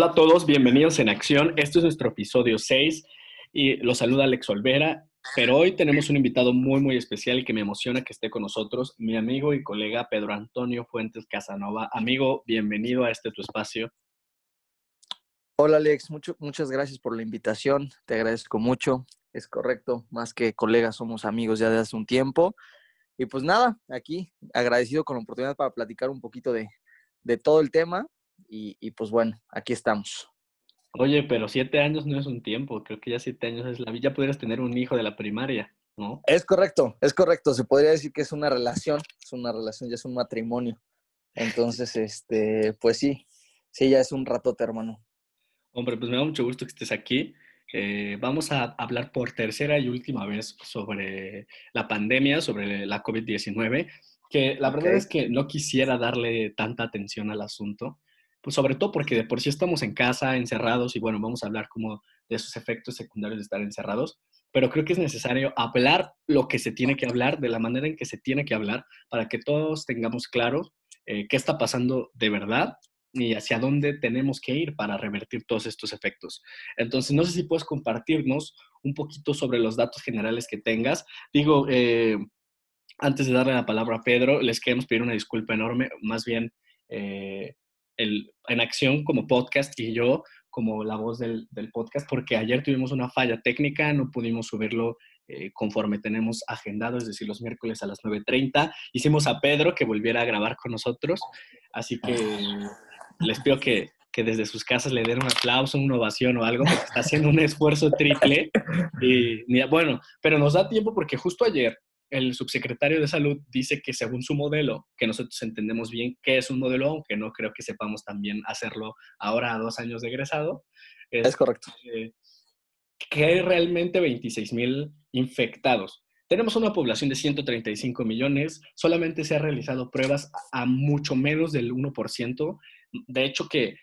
Hola a todos, bienvenidos en Acción. Este es nuestro episodio 6 y los saluda Alex Olvera. Pero hoy tenemos un invitado muy, muy especial que me emociona que esté con nosotros, mi amigo y colega Pedro Antonio Fuentes Casanova. Amigo, bienvenido a este tu espacio. Hola Alex, mucho, muchas gracias por la invitación, te agradezco mucho, es correcto, más que colegas somos amigos ya de hace un tiempo. Y pues nada, aquí agradecido con la oportunidad para platicar un poquito de, de todo el tema y, pues bueno, aquí estamos. Oye, pero siete años no es un tiempo, creo que ya siete años es la vida, ya podrías tener un hijo de la primaria, ¿no? Es correcto, es correcto, se podría decir que es una relación, es una relación, ya es un matrimonio. Entonces, este, pues sí, sí, ya es un ratote, hermano. Hombre, pues me da mucho gusto que estés aquí. Eh, vamos a hablar por tercera y última vez sobre la pandemia, sobre la COVID-19, que la verdad es que no quisiera darle tanta atención al asunto, pues sobre todo porque de por sí estamos en casa, encerrados, y bueno, vamos a hablar como de esos efectos secundarios de estar encerrados, pero creo que es necesario hablar lo que se tiene que hablar, de la manera en que se tiene que hablar, para que todos tengamos claro eh, qué está pasando de verdad y hacia dónde tenemos que ir para revertir todos estos efectos. Entonces, no sé si puedes compartirnos un poquito sobre los datos generales que tengas. Digo, eh, antes de darle la palabra a Pedro, les queremos pedir una disculpa enorme, más bien eh, el, en acción como podcast y yo como la voz del, del, podcast, porque ayer tuvimos una falla técnica, no pudimos subirlo eh, conforme tenemos agendado, es decir, los miércoles a las 9.30. Hicimos a Pedro que volviera a grabar con nosotros, así que les pido que, que desde sus casas le den un aplauso, una ovación o algo, porque está haciendo un esfuerzo triple. Y, bueno, pero nos da tiempo porque justo ayer el subsecretario de Salud dice que según su modelo, que nosotros entendemos bien qué es un modelo, aunque no creo que sepamos también hacerlo ahora a dos años de egresado. Es, correcto. que hay realmente 26 mil infectados. Tenemos una población de 135 millones, solamente se han realizado pruebas a mucho menos del 1%, de hecho que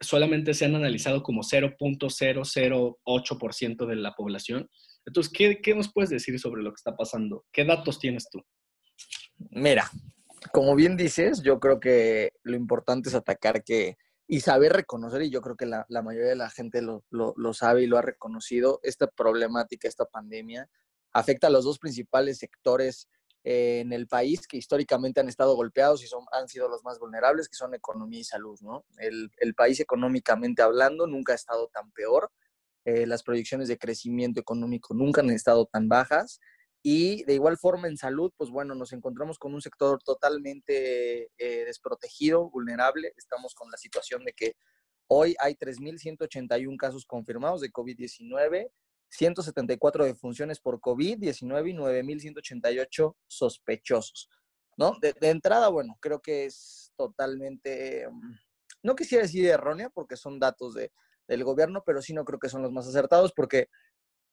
solamente se han analizado como 0.008% de la población. Entonces, ¿qué, ¿qué, nos puedes decir sobre lo que está pasando? ¿Qué datos tienes tú? Mira, como bien dices, yo creo que lo importante es atacar que y saber reconocer, y yo creo que la, la mayoría de la gente lo, lo, lo, sabe y lo ha reconocido, esta problemática, esta pandemia, afecta a los dos principales sectores eh, en el país que históricamente han estado golpeados y son, han sido los más vulnerables, que son economía y salud. ¿no? El, el país económicamente hablando nunca ha estado tan peor eh, las proyecciones de crecimiento económico nunca han estado tan bajas. Y de igual forma en salud, pues bueno, nos encontramos con un sector totalmente eh, desprotegido, vulnerable. Estamos con la situación de que hoy hay 3.181 casos confirmados de COVID-19, 174 defunciones por COVID-19 y 9.188 sospechosos. ¿no? De, de, entrada, bueno, creo que es totalmente, mm, no quisiera decir errónea porque son datos de, del gobierno, pero sí no creo que son los más acertados porque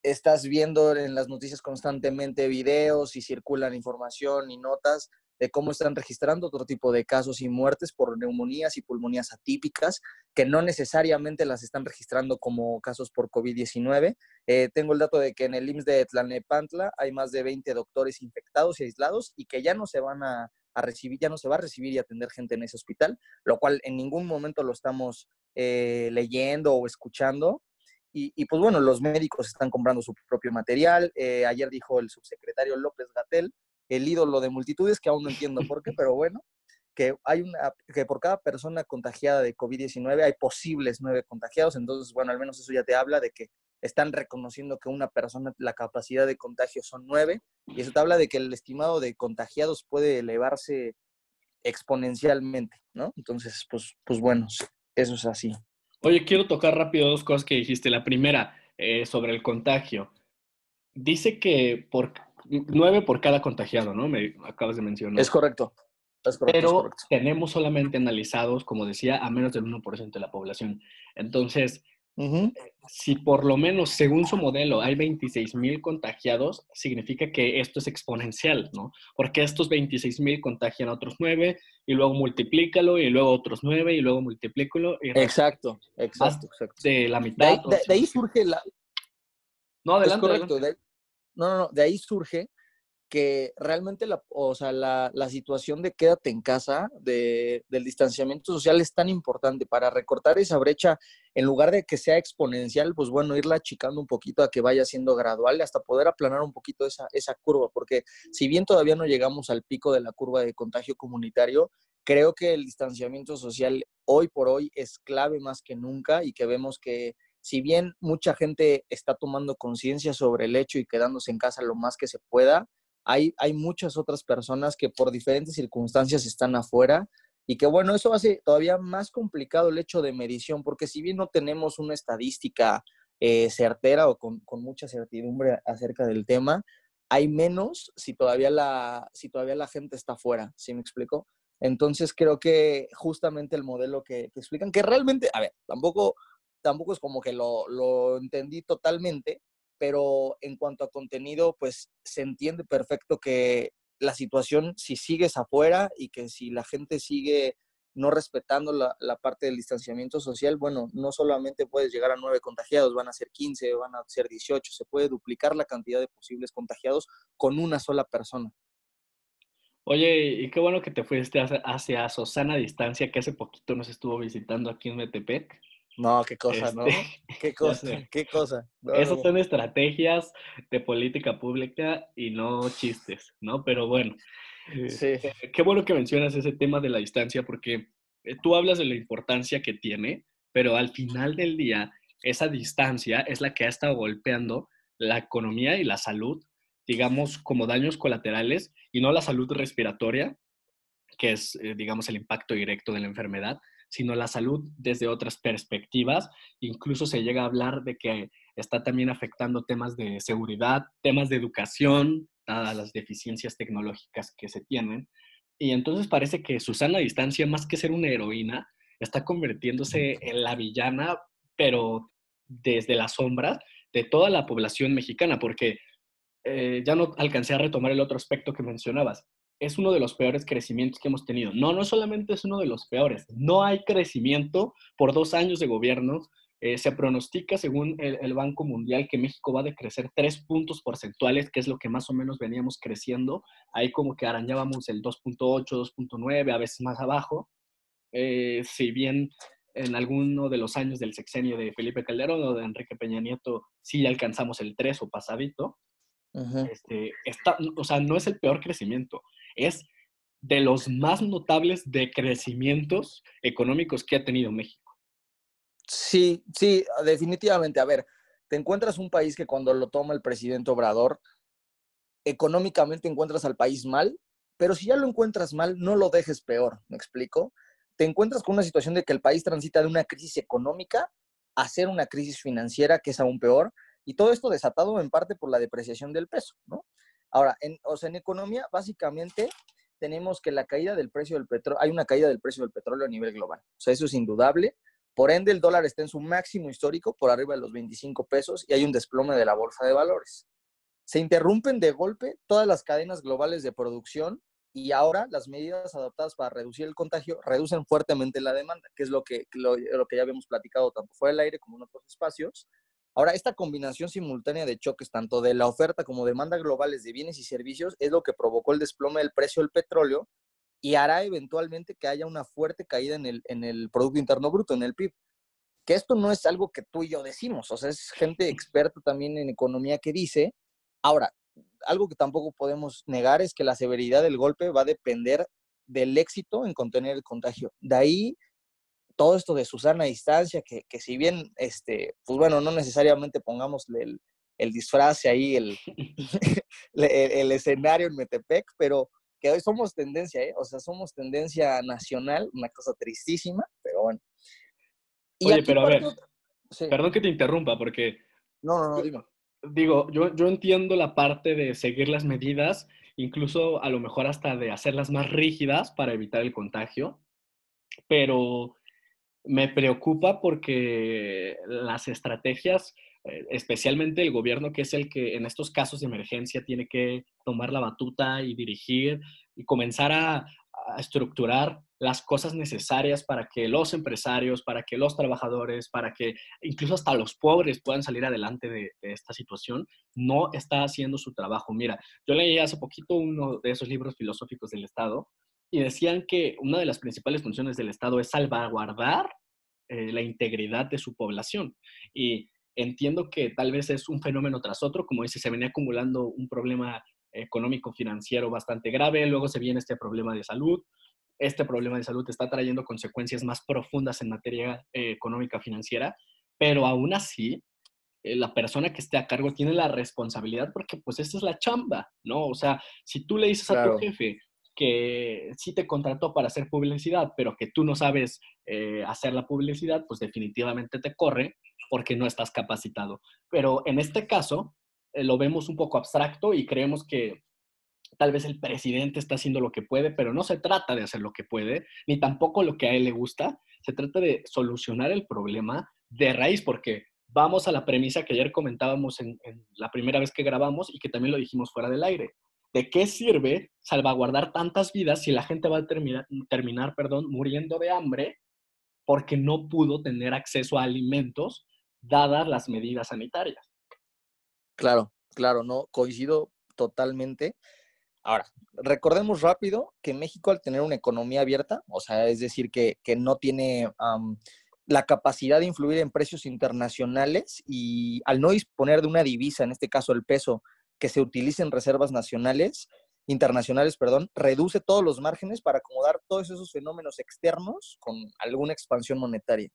estás viendo en las noticias constantemente videos y circulan información y notas de cómo están registrando otro tipo de casos y muertes por neumonías y pulmonías atípicas, que no necesariamente las están registrando como casos por COVID-19. Eh, tengo el dato de que en el IMSS de Tlalnepantla hay más de 20 doctores infectados y aislados y que ya no se van a, a recibir, ya no se va a recibir y atender gente en ese hospital, lo cual en ningún momento lo estamos eh, leyendo o escuchando. Y, y, pues bueno, los médicos están comprando su propio material. Eh, ayer dijo el subsecretario López Gatel, el ídolo de multitudes, que aún no entiendo por qué, pero bueno, que hay una, que por cada persona contagiada de COVID-19 hay posibles nueve contagiados. Entonces, bueno, al menos eso ya te habla de que están reconociendo que una persona, la capacidad de contagio son nueve, y eso te habla de que el estimado de contagiados puede elevarse exponencialmente, ¿no? Entonces, pues, pues bueno, eso es así. Oye, quiero tocar rápido dos cosas que dijiste. La primera, eh, sobre el contagio. Dice que por nueve por cada contagiado, ¿no? Me acabas de mencionar. Es correcto. Es correcto Pero es correcto. tenemos solamente analizados, como decía, a menos del 1% de la población. Entonces, uh -huh. si por lo menos según su modelo hay 26 mil contagiados, significa que esto es exponencial, ¿no? Porque estos 26 mil contagian a otros 9 y luego multiplícalo y luego otros 9 y luego multiplícalo. Y exacto, exacto, exacto. De la mitad. De, de, de ahí surge la... No, adelante. Es correcto. adelante. De, no, no, no, de ahí surge que realmente la, o sea, la, la, situación de quédate en casa, de, del distanciamiento social es tan importante para recortar esa brecha, en lugar de que sea exponencial, pues bueno, irla achicando un poquito a que vaya siendo gradual hasta poder aplanar un poquito esa, esa curva, porque si bien todavía no llegamos al pico de la curva de contagio comunitario, creo que el distanciamiento social hoy por hoy es clave más que nunca y que vemos que si bien mucha gente está tomando conciencia sobre el hecho y quedándose en casa lo más que se pueda, hay, hay muchas otras personas que por diferentes circunstancias están afuera y que bueno, eso hace todavía más complicado el hecho de medición, porque si bien no tenemos una estadística eh, certera o con, con, mucha certidumbre acerca del tema, hay menos si todavía la, si todavía la gente está afuera, ¿sí me explico? Entonces creo que justamente el modelo que, que explican, que realmente, a ver, tampoco, tampoco es como que lo, lo entendí totalmente, pero en cuanto a contenido, pues se entiende perfecto que la situación, si sigues afuera y que si la gente sigue no respetando la, parte del distanciamiento social, bueno, no solamente puedes llegar a nueve contagiados, van a ser 15, van a ser 18, se puede duplicar la cantidad de posibles contagiados con una sola persona. Oye, y qué bueno que te fuiste hacia, hacia Susana Distancia, que hace poquito nos estuvo visitando aquí en Metepec. No, qué cosa, ¿no? Este, qué cosa, qué cosa. Esas son estrategias de política pública y no chistes, ¿no? Pero bueno, sí. Eh, qué bueno que mencionas ese tema de la distancia porque eh, tú hablas de la importancia que tiene, pero al final del día, esa distancia es la que ha estado golpeando la economía y la salud, digamos, como daños colaterales y no la salud respiratoria, que es, eh, digamos, el impacto directo de la enfermedad, sino la salud desde otras perspectivas. Incluso se llega a hablar de que está también afectando temas de seguridad, temas de educación, dadas las deficiencias tecnológicas que se tienen. Y entonces parece que Susana Distancia, más que ser una heroína, está convirtiéndose en la villana, pero desde las sombras de toda la población mexicana, porque eh, ya no alcancé a retomar el otro aspecto que mencionabas es uno de los peores crecimientos que hemos tenido. No, no solamente es uno de los peores, no hay crecimiento por dos años de gobierno. Eh, se pronostica, según el, Banco Mundial, que México va a decrecer tres puntos porcentuales, que es lo que más o menos veníamos creciendo. Ahí como que arañábamos el 2.8, 2.9, a veces más abajo. Eh, si bien en alguno de los años del sexenio de Felipe Calderón o de Enrique Peña Nieto sí alcanzamos el 3 o pasadito, este, o sea, no es el peor crecimiento es de los más notables decrecimientos económicos que ha tenido México. Sí, sí, definitivamente. A ver, te encuentras un país que cuando lo toma el presidente Obrador, económicamente encuentras al país mal, pero si ya lo encuentras mal, no lo dejes peor, ¿me explico? Te encuentras con una situación de que el país transita de una crisis económica a ser una crisis financiera que es aún peor, y todo esto desatado en parte por la depreciación del peso, ¿no? Ahora, en, o sea, en economía, básicamente, tenemos que la caída del precio del petróleo, hay una caída del precio del petróleo a nivel global. O sea, eso es indudable. Por ende, el dólar está en su máximo histórico, por arriba de los 25 pesos, y hay un desplome de la bolsa de valores. Se interrumpen de golpe todas las cadenas globales de producción y ahora las medidas adoptadas para reducir el contagio reducen fuertemente la demanda, que es lo que, lo, lo que ya habíamos platicado tanto fuera del aire como en otros espacios. Ahora, esta combinación simultánea de choques, tanto de la oferta como demanda globales de bienes y servicios, es lo que provocó el desplome del precio del petróleo y hará eventualmente que haya una fuerte caída en el, en el Producto Interno Bruto, en el PIB. Que esto no es algo que tú y yo decimos, o sea, es gente experta también en economía que dice. Ahora, algo que tampoco podemos negar es que la severidad del golpe va a depender del éxito en contener el contagio. De ahí todo esto de Susana a distancia, que, que, si bien, este, pues bueno, no necesariamente pongamos el, el disfraz ahí, el, el, escenario en Metepec, pero que hoy somos tendencia, ¿eh? o sea, somos tendencia nacional, una cosa tristísima, pero bueno. Oye, pero a ver, perdón que te interrumpa, porque... No, no, no, dime. Digo, yo, yo entiendo la parte de seguir las medidas, incluso a lo mejor hasta de hacerlas más rígidas para evitar el contagio, pero me preocupa porque las estrategias, eh, especialmente el gobierno, que es el que en estos casos de emergencia tiene que tomar la batuta y dirigir y comenzar a, estructurar las cosas necesarias para que los empresarios, para que los trabajadores, para que incluso hasta los pobres puedan salir adelante de, esta situación, no está haciendo su trabajo. Mira, yo leí hace poquito uno de esos libros filosóficos del Estado y decían que una de las principales funciones del Estado es salvaguardar eh, la integridad de su población. Y entiendo que tal vez es un fenómeno tras otro, como dice, se venía acumulando un problema económico financiero bastante grave, luego se viene este problema de salud, este problema de salud está trayendo consecuencias más profundas en materia eh, económica financiera, pero aún así eh, la persona que esté a cargo tiene la responsabilidad porque pues esta es la chamba, ¿no? O sea, si tú le dices a tu jefe que sí te contrató para hacer publicidad, pero que tú no sabes eh, hacer la publicidad, pues definitivamente te corre porque no estás capacitado. Pero en este caso, lo vemos un poco abstracto y creemos que tal vez el presidente está haciendo lo que puede, pero no se trata de hacer lo que puede, ni tampoco lo que a él le gusta, se trata de solucionar el problema de raíz, porque vamos a la premisa que ayer comentábamos en, la primera vez que grabamos y que también lo dijimos fuera del aire. ¿De qué sirve salvaguardar tantas vidas si la gente va a terminar, terminar perdón, muriendo de hambre porque no pudo tener acceso a alimentos dadas las medidas sanitarias? Claro, claro, no, coincido totalmente. Ahora, recordemos rápido que México al tener una economía abierta, o sea, es decir, que, no tiene la capacidad de influir en precios internacionales y al no disponer de una divisa, en este caso el peso, que se utilice en reservas nacionales, internacionales, perdón, reduce todos los márgenes para acomodar todos esos fenómenos externos con alguna expansión monetaria.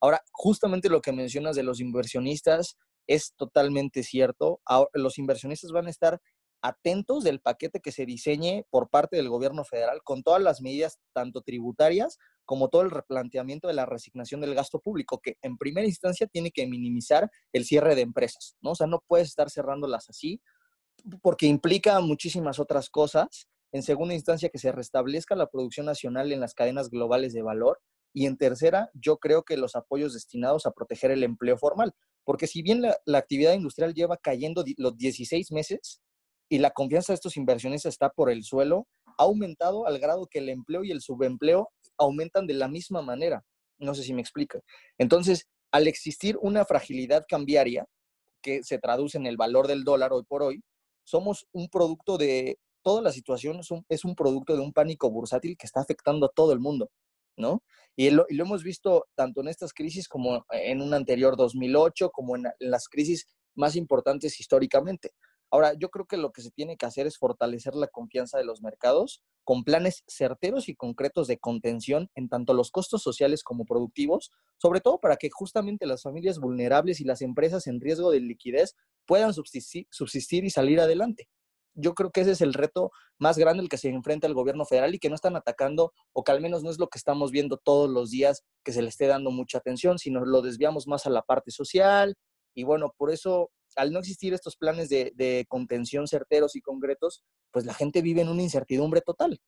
Ahora, justamente lo que mencionas de los inversionistas es totalmente cierto. los inversionistas van a estar atentos del paquete que se diseñe por parte del gobierno federal con todas las medidas tanto tributarias como todo el replanteamiento de la resignación del gasto público, que en primera instancia tiene que minimizar el cierre de empresas, ¿no? O sea, no puedes estar cerrándolas así porque implica muchísimas otras cosas. En segunda instancia, que se restablezca la producción nacional en las cadenas globales de valor. Y en tercera, yo creo que los apoyos destinados a proteger el empleo formal. Porque si bien la, la actividad industrial lleva cayendo los 16 meses, y la confianza de estos inversionistas está por el suelo, ha aumentado al grado que el empleo y el subempleo aumentan de la misma manera. No sé si me explica. Entonces, al existir una fragilidad cambiaria que se traduce en el valor del dólar hoy por hoy, somos un producto de, toda la situación es un, producto de un pánico bursátil que está afectando a todo el mundo, ¿no? Y lo, hemos visto tanto en estas crisis como en un anterior 2008, como en las crisis más importantes históricamente. Ahora, yo creo que lo que se tiene que hacer es fortalecer la confianza de los mercados con planes certeros y concretos de contención en tanto los costos sociales como productivos, sobre todo para que justamente las familias vulnerables y las empresas en riesgo de liquidez puedan subsistir, y salir adelante. Yo creo que ese es el reto más grande al que se enfrenta el gobierno federal y que no están atacando, o que al menos no es lo que estamos viendo todos los días que se le esté dando mucha atención, sino lo desviamos más a la parte social. Y bueno, por eso al no existir estos planes de, contención certeros y concretos, pues la gente vive en una incertidumbre total.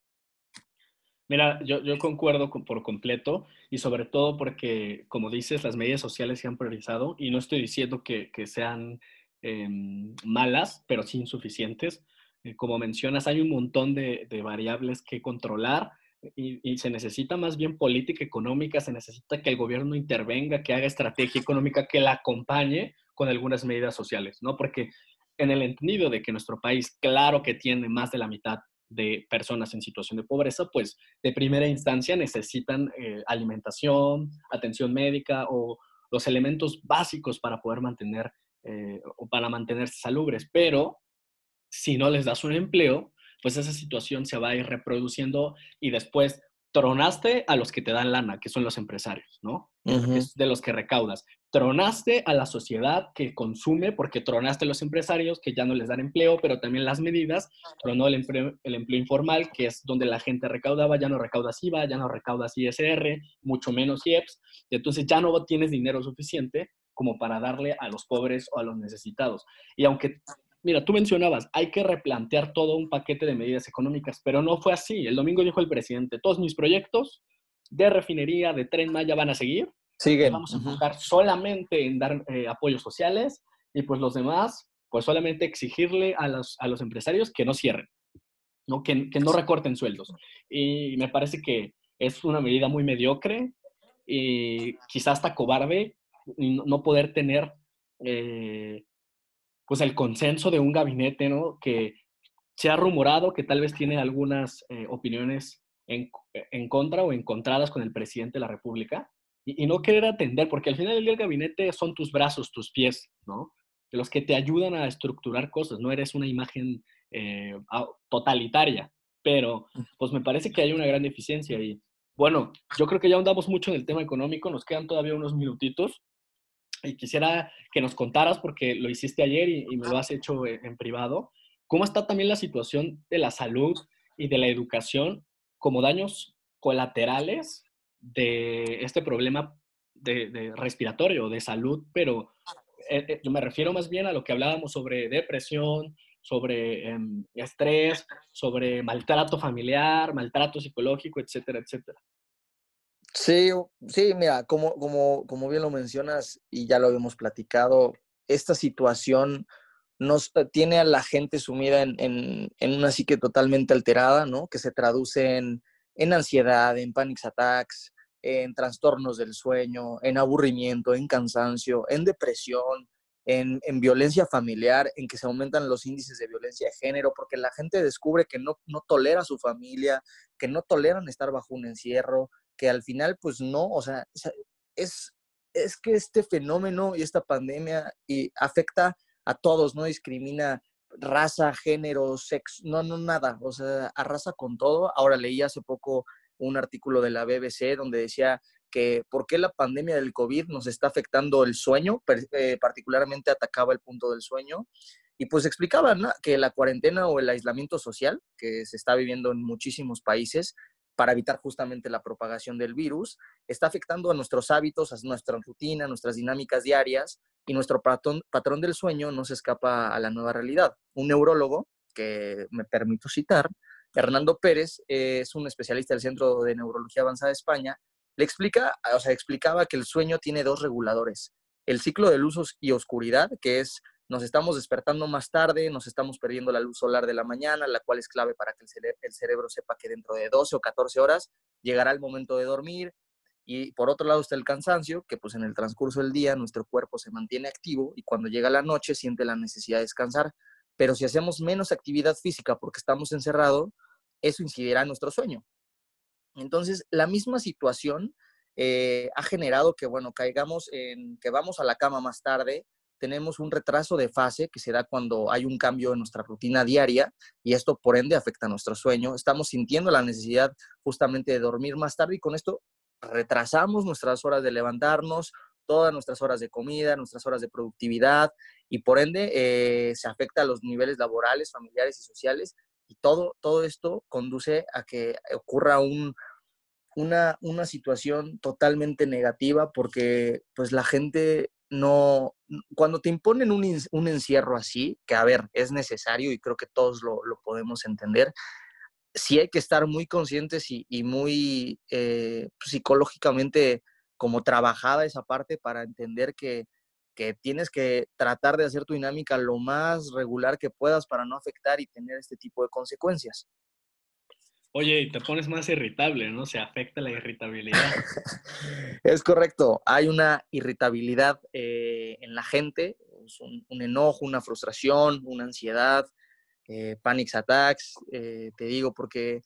Mira, yo, concuerdo por completo y sobre todo porque, como dices, las medidas sociales se han priorizado y no estoy diciendo que, sean em, malas, pero sí insuficientes. Eh, como mencionas, hay un montón de, variables que controlar y, se necesita más bien política económica, se necesita que el gobierno intervenga, que haga estrategia económica, que la acompañe con algunas medidas sociales, ¿no? Porque en el entendido de que nuestro país, claro que tiene más de la mitad de personas en situación de pobreza, pues de primera instancia necesitan eh, alimentación, atención médica o los elementos básicos para poder mantener eh, o para mantenerse salubres. Pero si no les das un empleo, pues esa situación se va a ir reproduciendo y después tronaste a los que te dan lana, que son los empresarios, ¿no? Es de los que recaudas. Tronaste a la sociedad que consume, porque tronaste a los empresarios que ya no les dan empleo, pero también las medidas, tronó el empleo, el empleo informal, que es donde la gente recaudaba, ya no recaudas IVA, ya no recaudas ISR, mucho menos IEPS, y entonces ya no tienes dinero suficiente como para darle a los pobres o a los necesitados. Y aunque Mira, tú mencionabas, hay que replantear todo un paquete de medidas económicas, pero no fue así. El domingo dijo el presidente, todos mis proyectos de refinería, de tren Maya van a seguir. Siguen. Vamos a enfocar solamente en dar eh, apoyos sociales y pues los demás, pues solamente exigirle a los, a los empresarios que no cierren, ¿no? Que, que no recorten sueldos. Y me parece que es una medida muy mediocre y quizás hasta cobarde no poder tener eh, pues el consenso de un gabinete, ¿no? Que se ha rumorado que tal vez tiene algunas eh, opiniones en, en, contra o encontradas con el presidente de la República y, no querer atender, porque al final del día el gabinete son tus brazos, tus pies, ¿no? Los que te ayudan a estructurar cosas, no eres una imagen eh, totalitaria, pero pues me parece que hay una gran deficiencia y bueno, yo creo que ya andamos mucho en el tema económico, nos quedan todavía unos minutitos y quisiera que nos contaras, porque lo hiciste ayer y, me lo has hecho en, privado, cómo está también la situación de la salud y de la educación como daños colaterales de este problema de, respiratorio, de salud, pero eh, eh, me refiero más bien a lo que hablábamos sobre depresión, sobre em, estrés, sobre maltrato familiar, maltrato psicológico, etcétera, etcétera. Sí, sí, mira, como, como, como bien lo mencionas y ya lo habíamos platicado, esta situación nos eh, tiene a la gente sumida en, en, una psique totalmente alterada, ¿no? Que se traduce en, en ansiedad, en panic attacks, en trastornos del sueño, en aburrimiento, en cansancio, en depresión, en, en, violencia familiar, en que se aumentan los índices de violencia de género, porque la gente descubre que no, no tolera a su familia, que no toleran estar bajo un encierro, que al final, pues no, o sea, es, es que este fenómeno y esta pandemia y afecta a todos, no discrimina raza, género, sexo, no, no, nada, o sea, arrasa con todo. Ahora leí hace poco un artículo de la BBC donde decía que por qué la pandemia del COVID nos está afectando el sueño, eh, particularmente atacaba el punto del sueño. Y pues explicaba que la cuarentena o el aislamiento social que se está viviendo en muchísimos países para evitar justamente la propagación del virus, está afectando a nuestros hábitos, a nuestra rutina, a nuestras dinámicas diarias y nuestro patrón, del sueño no se escapa a la nueva realidad. Un neurólogo, que me permito citar, Hernando Pérez, es un especialista del Centro de Neurología Avanzada de España, le explica, o sea, explicaba que el sueño tiene dos reguladores, el ciclo de luz y oscuridad, que es nos estamos despertando más tarde, nos estamos perdiendo la luz solar de la mañana, la cual es clave para que el, cerebro sepa que dentro de 12 o 14 horas llegará el momento de dormir. Y por otro lado está el cansancio, que pues en el transcurso del día nuestro cuerpo se mantiene activo y cuando llega la noche siente la necesidad de descansar. Pero si hacemos menos actividad física porque estamos encerrados, eso incidirá en nuestro sueño. Entonces, la misma situación eh, ha generado que, bueno, caigamos en que vamos a la cama más tarde, tenemos un retraso de fase que se da cuando hay un cambio en nuestra rutina diaria y esto por ende afecta nuestro sueño. Estamos sintiendo la necesidad justamente de dormir más tarde y con esto retrasamos nuestras horas de levantarnos, todas nuestras horas de comida, nuestras horas de productividad y por ende eh, se afecta a los niveles laborales, familiares y sociales y todo, todo esto conduce a que ocurra un, una, una situación totalmente negativa porque pues la gente no, cuando te imponen un, encierro así, que a ver, es necesario y creo que todos lo, podemos entender, sí hay que estar muy conscientes y, muy eh, psicológicamente como trabajada esa parte para entender que, que tienes que tratar de hacer tu dinámica lo más regular que puedas para no afectar y tener este tipo de consecuencias. Oye, y te pones más irritable, ¿no? Se afecta la irritabilidad. es correcto. Hay una irritabilidad eh, en la gente, un, enojo, una frustración, una ansiedad, eh, panic attacks, eh, te digo, porque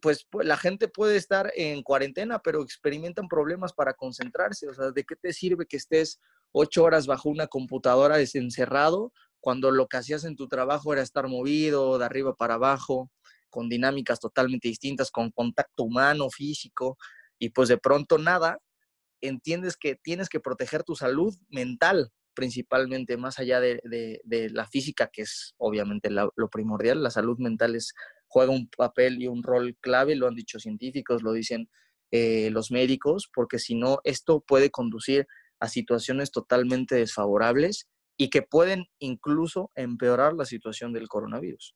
pues, la gente puede estar en cuarentena, pero experimentan problemas para concentrarse. O sea, ¿de qué te sirve que estés ocho horas bajo una computadora desencerrado cuando lo que hacías en tu trabajo era estar movido de arriba para abajo? Con dinámicas totalmente distintas, con contacto humano, físico, y pues de pronto nada, entiendes que tienes que proteger tu salud mental principalmente, más allá de, la física, que es obviamente lo primordial, la salud mental es, juega un papel y un rol clave, lo han dicho científicos, lo dicen eh, los médicos, porque si no, esto puede conducir a situaciones totalmente desfavorables y que pueden incluso empeorar la situación del coronavirus.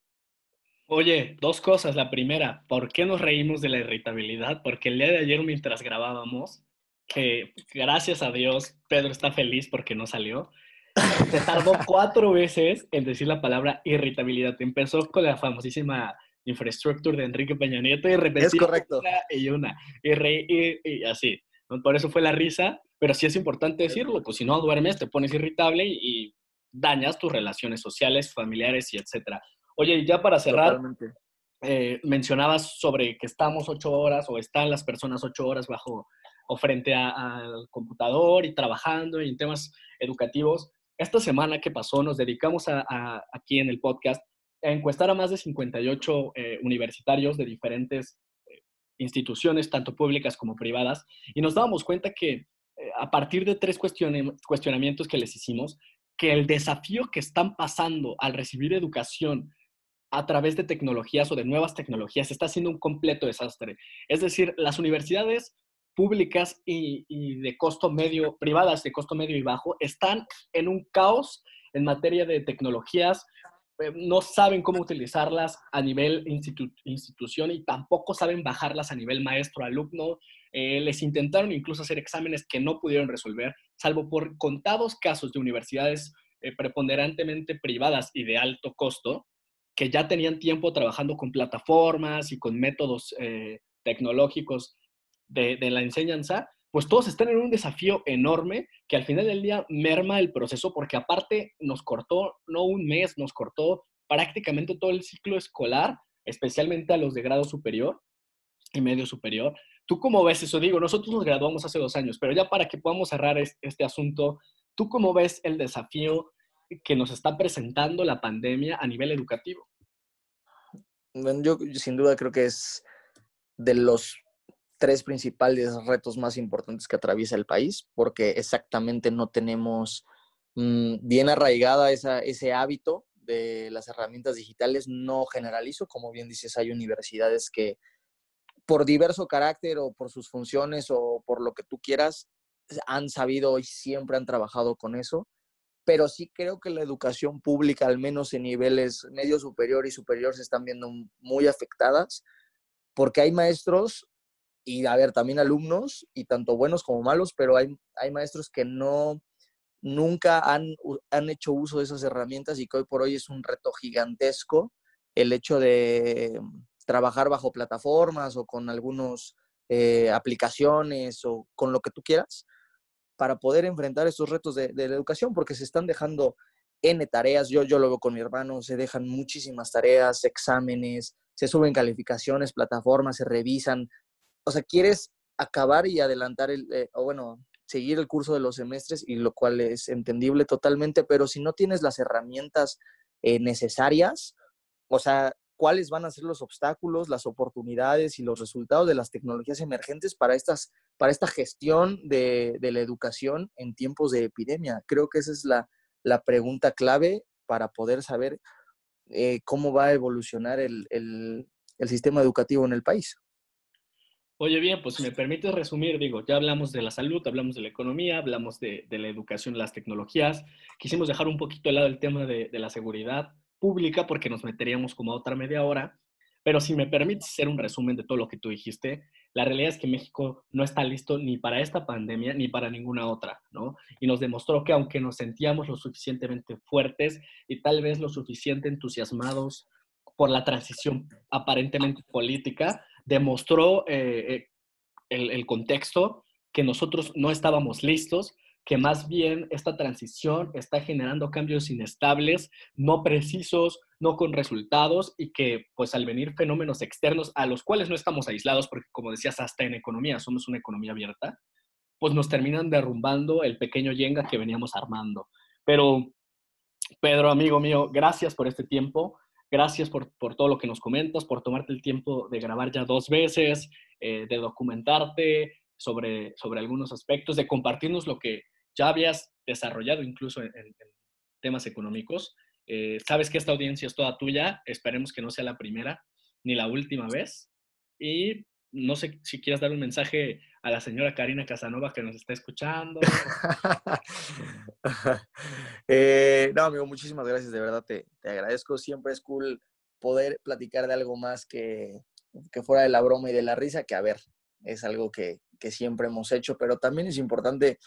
Oye, dos cosas. La primera, ¿por qué nos reímos de la irritabilidad? Porque el día de ayer mientras grabábamos, que gracias a Dios Pedro está feliz porque no salió, se tardó cuatro veces en decir la palabra irritabilidad. Empezó con la famosísima infrastructure de Enrique Peña Nieto y repetía es correcto. una y una, y, y, así. Por eso fue la risa, pero sí es importante decirlo, pues si no duermes te pones irritable y, dañas tus relaciones sociales, familiares y etcétera. Oye, ya para cerrar, eh, mencionabas sobre que estamos ocho horas o están las personas ocho horas bajo o frente al computador y trabajando en temas educativos. Esta semana que pasó nos dedicamos a, aquí en el podcast a encuestar a más de 58 eh, universitarios de diferentes eh, instituciones, tanto públicas como privadas, y nos dábamos cuenta que a partir de tres cuestionamientos que les hicimos, que el desafío que están pasando al recibir educación a través de tecnologías o de nuevas tecnologías está siendo un completo desastre. Es decir, las universidades públicas y, de costo medio, privadas de costo medio y bajo, están en un caos en materia de tecnologías, eh, no saben cómo utilizarlas a nivel institución y tampoco saben bajarlas a nivel maestro-alumno. Eh, les intentaron incluso hacer exámenes que no pudieron resolver, salvo por contados casos de universidades eh, preponderantemente privadas y de alto costo, que ya tenían tiempo trabajando con plataformas y con métodos eh, tecnológicos de, de, la enseñanza, pues todos están en un desafío enorme que al final del día merma el proceso porque aparte nos cortó, no un mes, nos cortó prácticamente todo el ciclo escolar, especialmente a los de grado superior y medio superior. ¿Tú cómo ves eso? Digo, nosotros nos graduamos hace dos años, pero ya para que podamos cerrar este asunto, ¿tú cómo ves el desafío que nos está presentando la pandemia a nivel educativo? Bueno, yo sin duda creo que es de los tres principales retos más importantes que atraviesa el país, porque exactamente no tenemos mm, bien arraigada ese hábito de las herramientas digitales. No generalizo, como bien dices, hay universidades que por diverso carácter o por sus funciones o por lo que tú quieras, han sabido y siempre han trabajado con eso, pero sí creo que la educación pública, al menos en niveles medio superior y superior, se están viendo muy afectadas, porque hay maestros y, a ver, también alumnos, y tanto buenos como malos, pero hay, hay maestros que no, nunca han, han hecho uso de esas herramientas y que hoy por hoy es un reto gigantesco el hecho de trabajar bajo plataformas o con algunas eh, aplicaciones o con lo que tú quieras para poder enfrentar estos retos de, la educación, porque se están dejando N tareas, yo, yo lo veo con mi hermano, se dejan muchísimas tareas, exámenes, se suben calificaciones, plataformas, se revisan. O sea, quieres acabar y adelantar el, eh, o bueno, seguir el curso de los semestres, y lo cual es entendible totalmente, pero si no tienes las herramientas eh, necesarias, o sea, cuáles van a ser los obstáculos, las oportunidades y los resultados de las tecnologías emergentes para, estas, para esta gestión de, la educación en tiempos de epidemia. Creo que esa es la, pregunta clave para poder saber eh, cómo va a evolucionar el, sistema educativo en el país. Oye, bien, pues si me permites resumir, digo, ya hablamos de la salud, hablamos de la economía, hablamos de, la educación, las tecnologías. Quisimos dejar un poquito de lado el tema de, de la seguridad, pública porque nos meteríamos como a otra media hora, pero si me permites hacer un resumen de todo lo que tú dijiste, la realidad es que México no está listo ni para esta pandemia ni para ninguna otra, ¿no? Y nos demostró que aunque nos sentíamos lo suficientemente fuertes y tal vez lo suficiente entusiasmados por la transición aparentemente política, demostró eh, eh, el, el contexto que nosotros no estábamos listos que más bien esta transición está generando cambios inestables, no precisos, no con resultados y que pues al venir fenómenos externos a los cuales no estamos aislados, porque como decías, hasta en economía somos una economía abierta, pues nos terminan derrumbando el pequeño yenga que veníamos armando. Pero, Pedro, amigo mío, gracias por este tiempo. Gracias por, todo lo que nos comentas, por tomarte el tiempo de grabar ya dos veces, eh, de documentarte, sobre, sobre algunos aspectos, de compartirnos lo que ya habías desarrollado incluso en, temas económicos. Eh, sabes que esta audiencia es toda tuya, esperemos que no sea la primera ni la última vez. Y no sé si quieres dar un mensaje a la señora Karina Casanova que nos está escuchando. Eh, no, amigo, muchísimas gracias, de verdad te, te, agradezco. Siempre es cool poder platicar de algo más que, que fuera de la broma y de la risa, que a ver, es algo que, que siempre hemos hecho, pero también es importante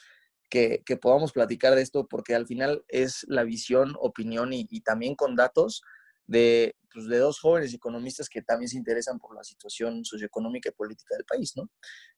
que, podamos platicar de esto porque al final es la visión, opinión y, también con datos de, pues, de dos jóvenes economistas que también se interesan por la situación socioeconómica y política del país, ¿no?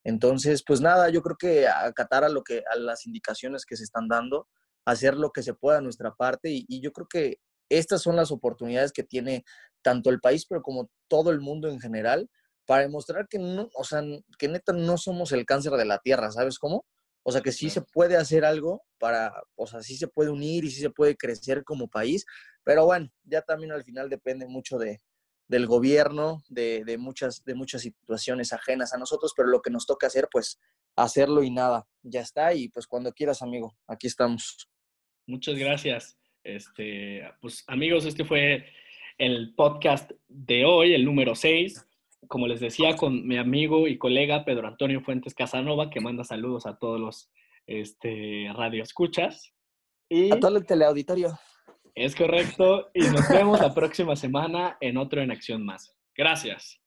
Entonces, pues nada, yo creo que acatar a, lo que, a las indicaciones que se están dando, hacer lo que se pueda a nuestra parte y, y yo creo que estas son las oportunidades que tiene tanto el país, pero como todo el mundo en general, para demostrar que no, o sea, que neta no somos el cáncer de la tierra, ¿sabes cómo? O sea, que sí se puede hacer algo para, o sea, sí se puede unir y sí se puede crecer como país, pero bueno, ya también al final depende mucho de, del gobierno, de, de, muchas, de muchas situaciones ajenas a nosotros, pero lo que nos toca hacer, pues hacerlo y nada, ya está, y pues cuando quieras, amigo, aquí estamos. Muchas gracias. Este, pues amigos, este fue el podcast de hoy, el número 6 como les decía, con mi amigo y colega Pedro Antonio Fuentes Casanova, que manda saludos a todos los este, radioescuchas. Y a todo el teleauditorio. Es correcto. Y nos vemos la próxima semana en otro En Acción Más. Gracias.